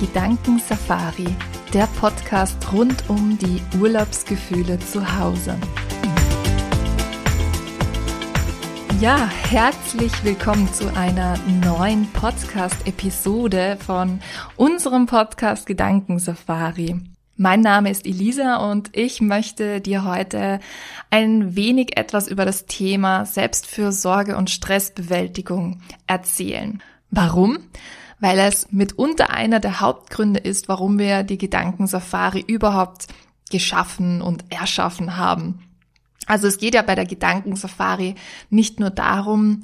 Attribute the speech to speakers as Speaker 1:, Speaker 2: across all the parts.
Speaker 1: Gedankensafari, der Podcast rund um die Urlaubsgefühle zu Hause. Ja, herzlich willkommen zu einer neuen Podcast-Episode von unserem Podcast Gedankensafari. Mein Name ist Elisa und ich möchte dir heute ein wenig etwas über das Thema Selbstfürsorge und Stressbewältigung erzählen. Warum? Weil es mitunter einer der Hauptgründe ist, warum wir die Gedankensafari überhaupt geschaffen und erschaffen haben. Also es geht ja bei der Gedankensafari nicht nur darum,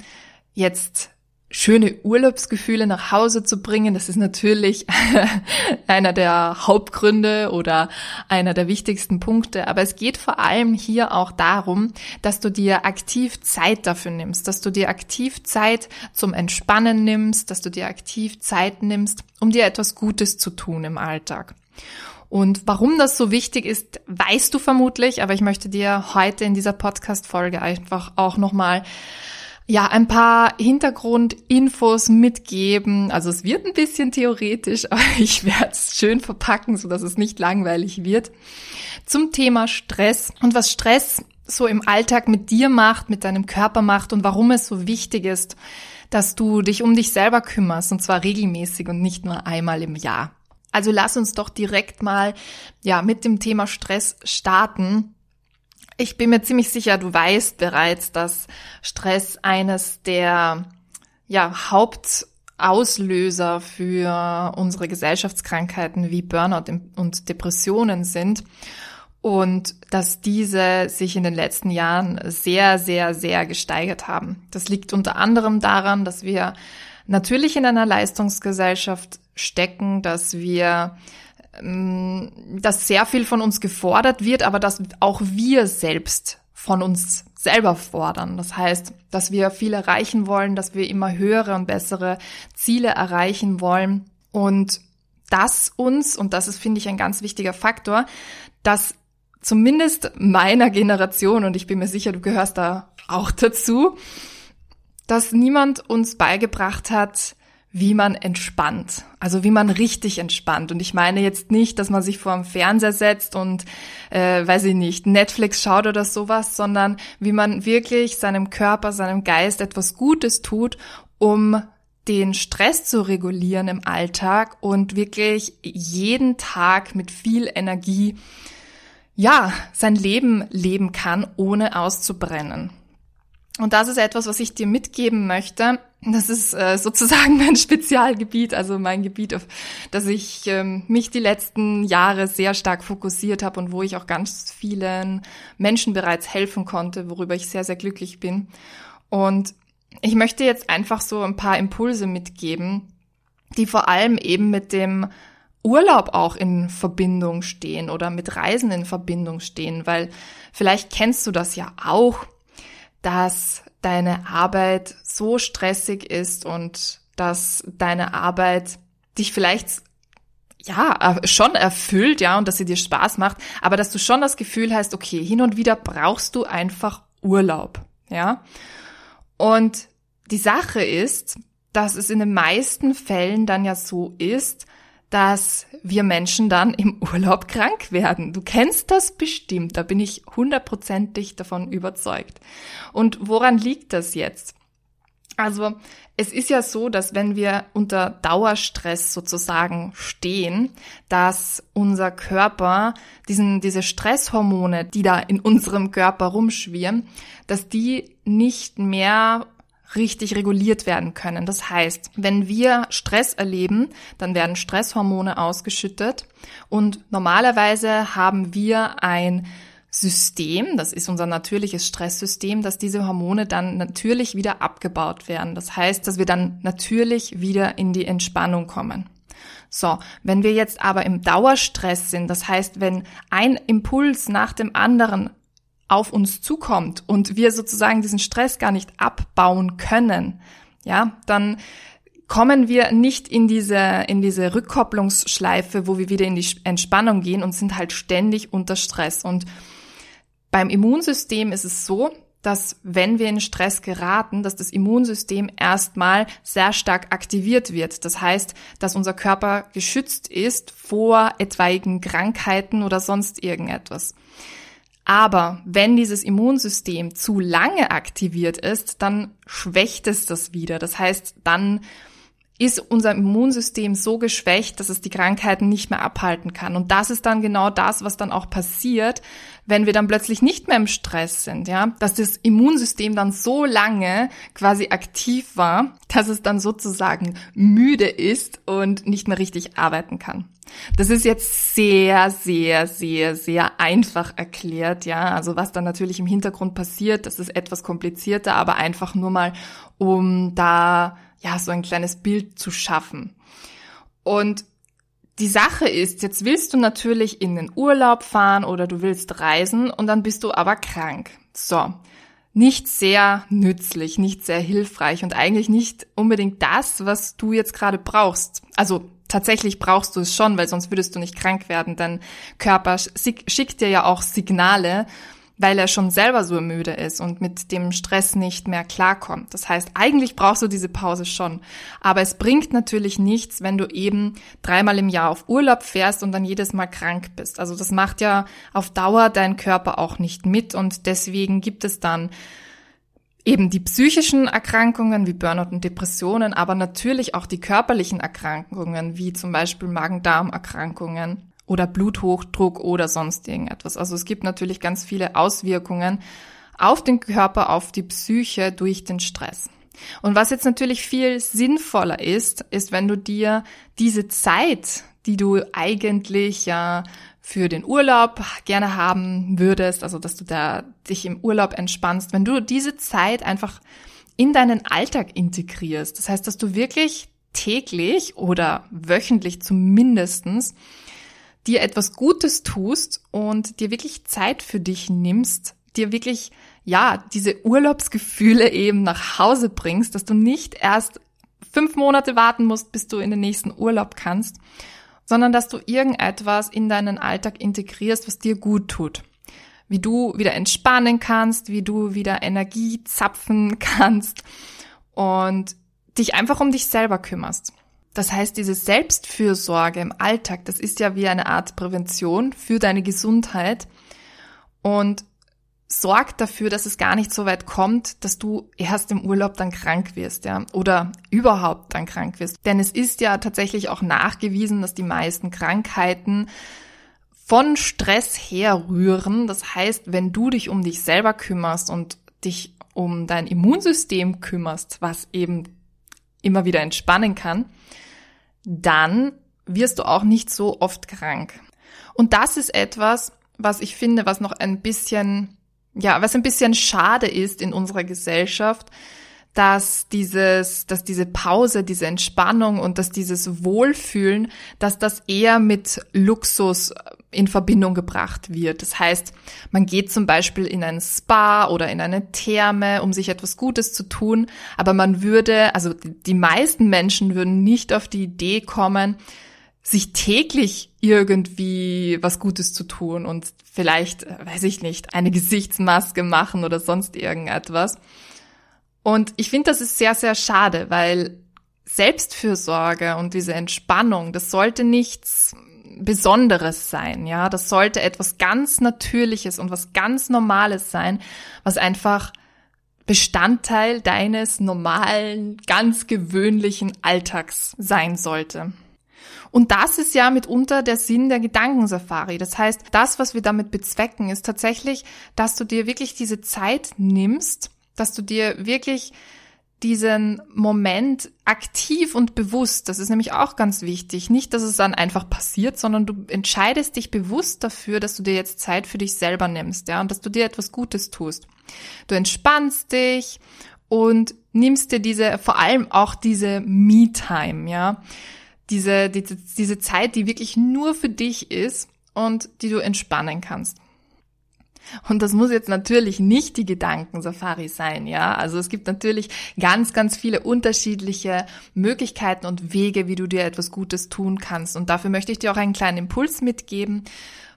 Speaker 1: jetzt schöne Urlaubsgefühle nach Hause zu bringen. Das ist natürlich einer der Hauptgründe oder einer der wichtigsten Punkte. Aber es geht vor allem hier auch darum, dass du dir aktiv Zeit dafür nimmst, dass du dir aktiv Zeit zum Entspannen nimmst, dass du dir aktiv Zeit nimmst, um dir etwas Gutes zu tun im Alltag. Und warum das so wichtig ist, weißt du vermutlich, aber ich möchte dir heute in dieser Podcast-Folge einfach auch nochmal ja, ein paar Hintergrundinfos mitgeben. Also es wird ein bisschen theoretisch, aber ich werde es schön verpacken, so dass es nicht langweilig wird. Zum Thema Stress und was Stress so im Alltag mit dir macht, mit deinem Körper macht und warum es so wichtig ist, dass du dich um dich selber kümmerst und zwar regelmäßig und nicht nur einmal im Jahr. Also lass uns doch direkt mal ja mit dem Thema Stress starten. Ich bin mir ziemlich sicher, du weißt bereits, dass Stress eines der ja, Hauptauslöser für unsere Gesellschaftskrankheiten wie Burnout und Depressionen sind und dass diese sich in den letzten Jahren sehr, sehr, sehr gesteigert haben. Das liegt unter anderem daran, dass wir natürlich in einer Leistungsgesellschaft stecken, dass wir dass sehr viel von uns gefordert wird, aber dass auch wir selbst von uns selber fordern. Das heißt, dass wir viel erreichen wollen, dass wir immer höhere und bessere Ziele erreichen wollen und dass uns, und das ist, finde ich, ein ganz wichtiger Faktor, dass zumindest meiner Generation, und ich bin mir sicher, du gehörst da auch dazu, dass niemand uns beigebracht hat, wie man entspannt. Also wie man richtig entspannt. Und ich meine jetzt nicht, dass man sich vor dem Fernseher setzt und, äh, weiß ich nicht, Netflix schaut oder sowas, sondern wie man wirklich seinem Körper, seinem Geist etwas Gutes tut, um den Stress zu regulieren im Alltag und wirklich jeden Tag mit viel Energie, ja, sein Leben leben kann, ohne auszubrennen. Und das ist etwas, was ich dir mitgeben möchte. Das ist äh, sozusagen mein Spezialgebiet, also mein Gebiet, auf das ich ähm, mich die letzten Jahre sehr stark fokussiert habe und wo ich auch ganz vielen Menschen bereits helfen konnte, worüber ich sehr, sehr glücklich bin. Und ich möchte jetzt einfach so ein paar Impulse mitgeben, die vor allem eben mit dem Urlaub auch in Verbindung stehen oder mit Reisen in Verbindung stehen, weil vielleicht kennst du das ja auch dass deine Arbeit so stressig ist und dass deine Arbeit dich vielleicht ja, schon erfüllt, ja, und dass sie dir Spaß macht, aber dass du schon das Gefühl hast, okay, hin und wieder brauchst du einfach Urlaub, ja. Und die Sache ist, dass es in den meisten Fällen dann ja so ist, dass wir Menschen dann im Urlaub krank werden. Du kennst das bestimmt, da bin ich hundertprozentig davon überzeugt. Und woran liegt das jetzt? Also es ist ja so, dass wenn wir unter Dauerstress sozusagen stehen, dass unser Körper diesen, diese Stresshormone, die da in unserem Körper rumschwirren, dass die nicht mehr richtig reguliert werden können. Das heißt, wenn wir Stress erleben, dann werden Stresshormone ausgeschüttet und normalerweise haben wir ein System, das ist unser natürliches Stresssystem, dass diese Hormone dann natürlich wieder abgebaut werden. Das heißt, dass wir dann natürlich wieder in die Entspannung kommen. So, wenn wir jetzt aber im Dauerstress sind, das heißt, wenn ein Impuls nach dem anderen auf uns zukommt und wir sozusagen diesen Stress gar nicht abbauen können, ja, dann kommen wir nicht in diese, in diese Rückkopplungsschleife, wo wir wieder in die Entspannung gehen und sind halt ständig unter Stress. Und beim Immunsystem ist es so, dass wenn wir in Stress geraten, dass das Immunsystem erstmal sehr stark aktiviert wird. Das heißt, dass unser Körper geschützt ist vor etwaigen Krankheiten oder sonst irgendetwas. Aber wenn dieses Immunsystem zu lange aktiviert ist, dann schwächt es das wieder. Das heißt, dann ist unser Immunsystem so geschwächt, dass es die Krankheiten nicht mehr abhalten kann. Und das ist dann genau das, was dann auch passiert, wenn wir dann plötzlich nicht mehr im Stress sind, ja, dass das Immunsystem dann so lange quasi aktiv war, dass es dann sozusagen müde ist und nicht mehr richtig arbeiten kann. Das ist jetzt sehr, sehr, sehr, sehr einfach erklärt, ja. Also was dann natürlich im Hintergrund passiert, das ist etwas komplizierter, aber einfach nur mal, um da ja, so ein kleines Bild zu schaffen. Und die Sache ist, jetzt willst du natürlich in den Urlaub fahren oder du willst reisen und dann bist du aber krank. So. Nicht sehr nützlich, nicht sehr hilfreich und eigentlich nicht unbedingt das, was du jetzt gerade brauchst. Also tatsächlich brauchst du es schon, weil sonst würdest du nicht krank werden. Dein Körper schickt dir ja auch Signale, weil er schon selber so müde ist und mit dem Stress nicht mehr klarkommt. Das heißt, eigentlich brauchst du diese Pause schon. Aber es bringt natürlich nichts, wenn du eben dreimal im Jahr auf Urlaub fährst und dann jedes Mal krank bist. Also das macht ja auf Dauer dein Körper auch nicht mit und deswegen gibt es dann eben die psychischen Erkrankungen wie Burnout und Depressionen, aber natürlich auch die körperlichen Erkrankungen wie zum Beispiel Magen-Darm-Erkrankungen oder Bluthochdruck oder sonst irgendetwas. Also es gibt natürlich ganz viele Auswirkungen auf den Körper, auf die Psyche durch den Stress. Und was jetzt natürlich viel sinnvoller ist, ist, wenn du dir diese Zeit, die du eigentlich ja für den Urlaub gerne haben würdest, also dass du da dich im Urlaub entspannst, wenn du diese Zeit einfach in deinen Alltag integrierst. Das heißt, dass du wirklich täglich oder wöchentlich zumindestens dir etwas Gutes tust und dir wirklich Zeit für dich nimmst, dir wirklich, ja, diese Urlaubsgefühle eben nach Hause bringst, dass du nicht erst fünf Monate warten musst, bis du in den nächsten Urlaub kannst, sondern dass du irgendetwas in deinen Alltag integrierst, was dir gut tut. Wie du wieder entspannen kannst, wie du wieder Energie zapfen kannst und dich einfach um dich selber kümmerst. Das heißt, diese Selbstfürsorge im Alltag, das ist ja wie eine Art Prävention für deine Gesundheit und sorgt dafür, dass es gar nicht so weit kommt, dass du erst im Urlaub dann krank wirst, ja, oder überhaupt dann krank wirst. Denn es ist ja tatsächlich auch nachgewiesen, dass die meisten Krankheiten von Stress herrühren. Das heißt, wenn du dich um dich selber kümmerst und dich um dein Immunsystem kümmerst, was eben immer wieder entspannen kann, dann wirst du auch nicht so oft krank. Und das ist etwas, was ich finde, was noch ein bisschen, ja, was ein bisschen schade ist in unserer Gesellschaft, dass dieses, dass diese Pause, diese Entspannung und dass dieses Wohlfühlen, dass das eher mit Luxus in Verbindung gebracht wird. Das heißt, man geht zum Beispiel in ein Spa oder in eine Therme, um sich etwas Gutes zu tun, aber man würde, also die meisten Menschen würden nicht auf die Idee kommen, sich täglich irgendwie was Gutes zu tun und vielleicht, weiß ich nicht, eine Gesichtsmaske machen oder sonst irgendetwas. Und ich finde, das ist sehr, sehr schade, weil Selbstfürsorge und diese Entspannung, das sollte nichts Besonderes sein, ja. Das sollte etwas ganz Natürliches und was ganz Normales sein, was einfach Bestandteil deines normalen, ganz gewöhnlichen Alltags sein sollte. Und das ist ja mitunter der Sinn der Gedankensafari. Das heißt, das, was wir damit bezwecken, ist tatsächlich, dass du dir wirklich diese Zeit nimmst, dass du dir wirklich diesen Moment aktiv und bewusst, das ist nämlich auch ganz wichtig, nicht, dass es dann einfach passiert, sondern du entscheidest dich bewusst dafür, dass du dir jetzt Zeit für dich selber nimmst, ja, und dass du dir etwas Gutes tust. Du entspannst dich und nimmst dir diese, vor allem auch diese Me-Time, ja, diese, diese, diese Zeit, die wirklich nur für dich ist und die du entspannen kannst. Und das muss jetzt natürlich nicht die Gedankensafari sein, ja. Also es gibt natürlich ganz, ganz viele unterschiedliche Möglichkeiten und Wege, wie du dir etwas Gutes tun kannst. Und dafür möchte ich dir auch einen kleinen Impuls mitgeben,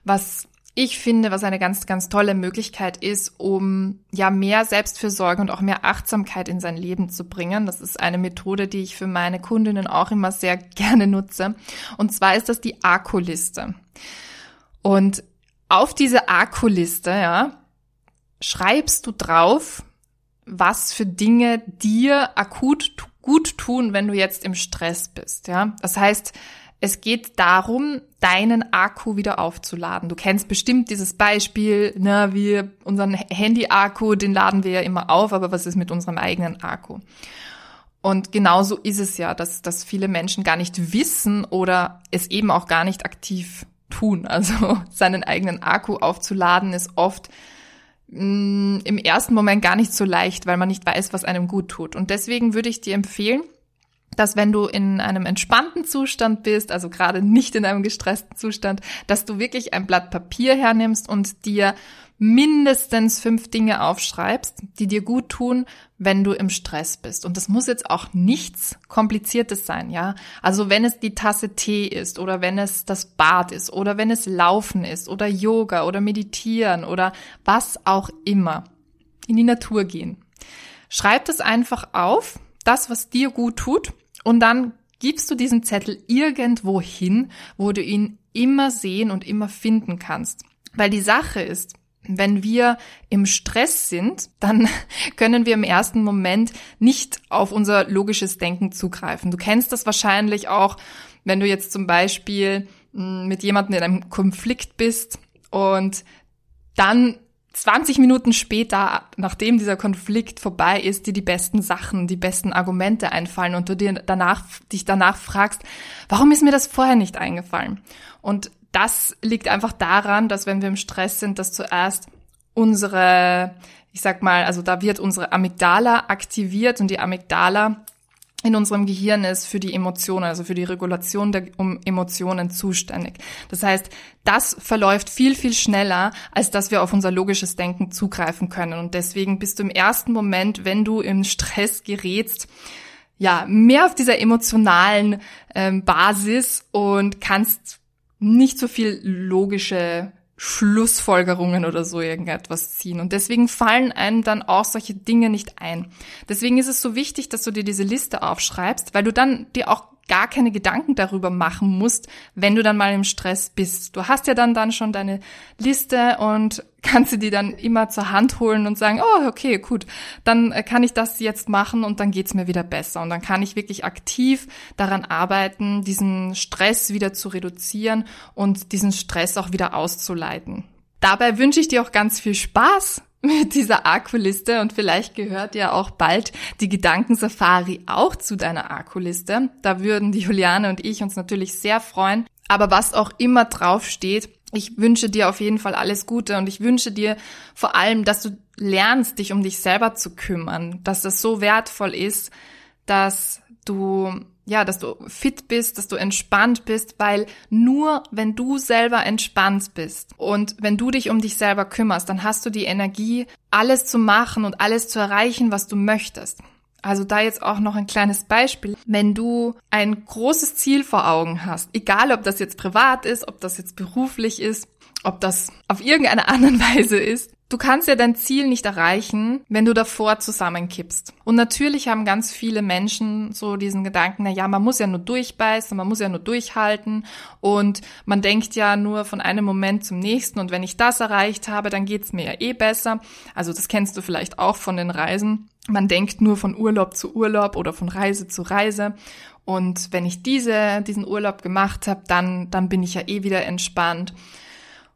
Speaker 1: was ich finde, was eine ganz, ganz tolle Möglichkeit ist, um ja mehr Selbstfürsorge und auch mehr Achtsamkeit in sein Leben zu bringen. Das ist eine Methode, die ich für meine Kundinnen auch immer sehr gerne nutze. Und zwar ist das die Akkuliste. Und auf diese Akkuliste, ja, schreibst du drauf, was für Dinge dir akut gut tun, wenn du jetzt im Stress bist, ja. Das heißt, es geht darum, deinen Akku wieder aufzuladen. Du kennst bestimmt dieses Beispiel, ne, wir, unseren Handy-Akku, den laden wir ja immer auf, aber was ist mit unserem eigenen Akku? Und genauso ist es ja, dass, dass viele Menschen gar nicht wissen oder es eben auch gar nicht aktiv tun. Also seinen eigenen Akku aufzuladen ist oft mh, mm, im ersten Moment gar nicht so leicht, weil man nicht weiß, was einem gut tut. Und deswegen würde ich dir empfehlen, dass wenn du in einem entspannten Zustand bist, also gerade nicht in einem gestressten Zustand, dass du wirklich ein Blatt Papier hernimmst und dir mindestens fünf Dinge aufschreibst, die dir gut tun, wenn du im Stress bist. Und das muss jetzt auch nichts Kompliziertes sein, ja. Also wenn es die Tasse Tee ist oder wenn es das Bad ist oder wenn es Laufen ist oder Yoga oder Meditieren oder was auch immer. In die Natur gehen. Schreib das einfach auf, das, was dir gut tut und dann gibst du diesen Zettel irgendwo hin, wo du ihn immer sehen und immer finden kannst. Weil die Sache ist, wenn wir im Stress sind, dann können wir im ersten Moment nicht auf unser logisches Denken zugreifen. Du kennst das wahrscheinlich auch, wenn du jetzt zum Beispiel hm, mit jemandem in einem Konflikt bist und dann 20 Minuten später, nachdem dieser Konflikt vorbei ist, dir die besten Sachen, die besten Argumente einfallen und du dir danach, dich danach fragst, warum ist mir das vorher nicht eingefallen? Und das liegt einfach daran, dass wenn wir im Stress sind, dass zuerst unsere, ich sag mal, also da wird unsere Amygdala aktiviert und die Amygdala in unserem Gehirn ist für die Emotionen, also für die Regulation der Emotionen zuständig. Das heißt, das verläuft viel, viel schneller, als dass wir auf unser logisches Denken zugreifen können. Und deswegen bist du im ersten Moment, wenn du im Stress gerätst, ja, mehr auf dieser emotionalen ähm, Basis und kannst nicht so viel logische Schlussfolgerungen oder so irgendetwas ziehen. Und deswegen fallen einem dann auch solche Dinge nicht ein. Deswegen ist es so wichtig, dass du dir diese Liste aufschreibst, weil du dann dir auch gar keine Gedanken darüber machen musst, wenn du dann mal im Stress bist. Du hast ja dann dann schon deine Liste und kannst du die dann immer zur Hand holen und sagen, oh, okay, gut, dann äh, kann ich das jetzt machen und dann geht's mir wieder besser. Und dann kann ich wirklich aktiv daran arbeiten, diesen Stress wieder zu reduzieren und diesen Stress auch wieder auszuleiten. Dabei wünsche ich dir auch ganz viel Spaß mit dieser Akkuliste und vielleicht gehört ja auch bald die Gedankensafari auch zu deiner Akkuliste. Da würden die Juliane und ich uns natürlich sehr freuen. Aber was auch immer drauf steht, ich wünsche dir auf jeden Fall alles Gute und ich wünsche dir vor allem, dass du lernst, dich um dich selber zu kümmern, dass das so wertvoll ist, dass du ja, dass du fit bist, dass du entspannt bist, weil nur wenn du selber entspannt bist und wenn du dich um dich selber kümmerst, dann hast du die Energie, alles zu machen und alles zu erreichen, was du möchtest. Also da jetzt auch noch ein kleines Beispiel. Wenn du ein großes Ziel vor Augen hast, egal ob das jetzt privat ist, ob das jetzt beruflich ist, ob das auf irgendeine andere Weise ist, Du kannst ja dein Ziel nicht erreichen, wenn du davor zusammenkippst. Und natürlich haben ganz viele Menschen so diesen Gedanken, na ja, man muss ja nur durchbeißen, man muss ja nur durchhalten und man denkt ja nur von einem Moment zum nächsten und wenn ich das erreicht habe, dann geht's mir ja eh besser. Also das kennst du vielleicht auch von den Reisen. Man denkt nur von Urlaub zu Urlaub oder von Reise zu Reise. Und wenn ich diese, diesen Urlaub gemacht habe, dann, dann bin ich ja eh wieder entspannt.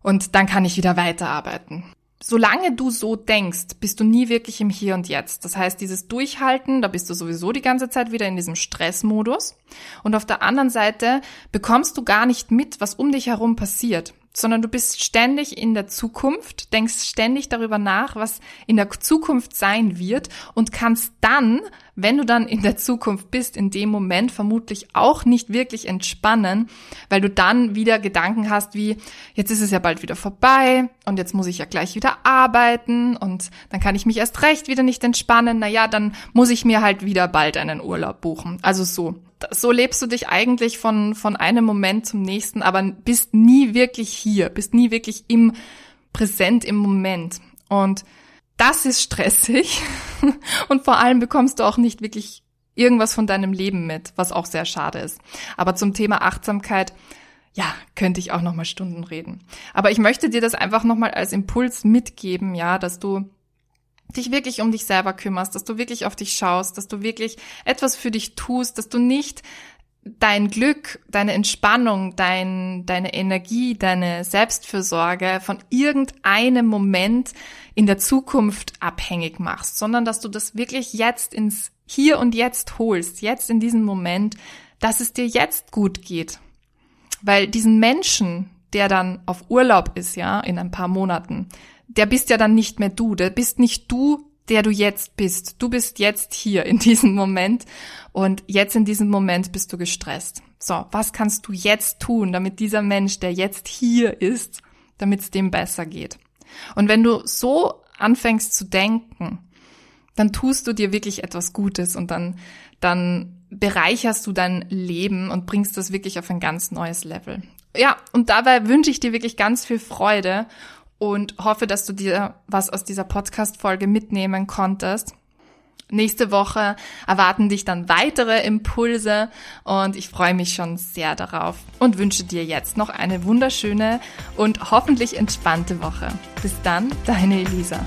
Speaker 1: Und dann kann ich wieder weiterarbeiten solange du so denkst, bist du nie wirklich im Hier und Jetzt. Das heißt, dieses Durchhalten, da bist du sowieso die ganze Zeit wieder in diesem Stressmodus. Und auf der anderen Seite bekommst du gar nicht mit, was um dich herum passiert sondern du bist ständig in der Zukunft, denkst ständig darüber nach, was in der Zukunft sein wird und kannst dann, wenn du dann in der Zukunft bist, in dem Moment vermutlich auch nicht wirklich entspannen, weil du dann wieder Gedanken hast wie, jetzt ist es ja bald wieder vorbei und jetzt muss ich ja gleich wieder arbeiten und dann kann ich mich erst recht wieder nicht entspannen, naja, dann muss ich mir halt wieder bald einen Urlaub buchen. Also so so lebst du dich eigentlich von, von einem Moment zum nächsten, aber bist nie wirklich hier, bist nie wirklich im Präsent, im Moment. Und das ist stressig. Und vor allem bekommst du auch nicht wirklich irgendwas von deinem Leben mit, was auch sehr schade ist. Aber zum Thema Achtsamkeit, ja, könnte ich auch noch mal Stunden reden. Aber ich möchte dir das einfach noch mal als Impuls mitgeben, ja, dass du dich wirklich um dich selber kümmerst, dass du wirklich auf dich schaust, dass du wirklich etwas für dich tust, dass du nicht dein Glück, deine Entspannung, dein, deine Energie, deine Selbstfürsorge von irgendeinem Moment in der Zukunft abhängig machst, sondern dass du das wirklich jetzt ins Hier und Jetzt holst, jetzt in diesem Moment, dass es dir jetzt gut geht. Weil diesen Menschen, der dann auf Urlaub ist, ja, in ein paar Monaten, der bist ja dann nicht mehr du, der bist nicht du, der du jetzt bist. Du bist jetzt hier in diesem Moment und jetzt in diesem Moment bist du gestresst. So, was kannst du jetzt tun, damit dieser Mensch, der jetzt hier ist, damit es dem besser geht? Und wenn du so anfängst zu denken, dann tust du dir wirklich etwas Gutes und dann, dann bereicherst du dein Leben und bringst das wirklich auf ein ganz neues Level. Ja, und dabei wünsche ich dir wirklich ganz viel Freude und hoffe, dass du dir was aus dieser Podcast-Folge mitnehmen konntest. Nächste Woche erwarten dich dann weitere Impulse und ich freue mich schon sehr darauf und wünsche dir jetzt noch eine wunderschöne und hoffentlich entspannte Woche. Bis dann, deine Elisa.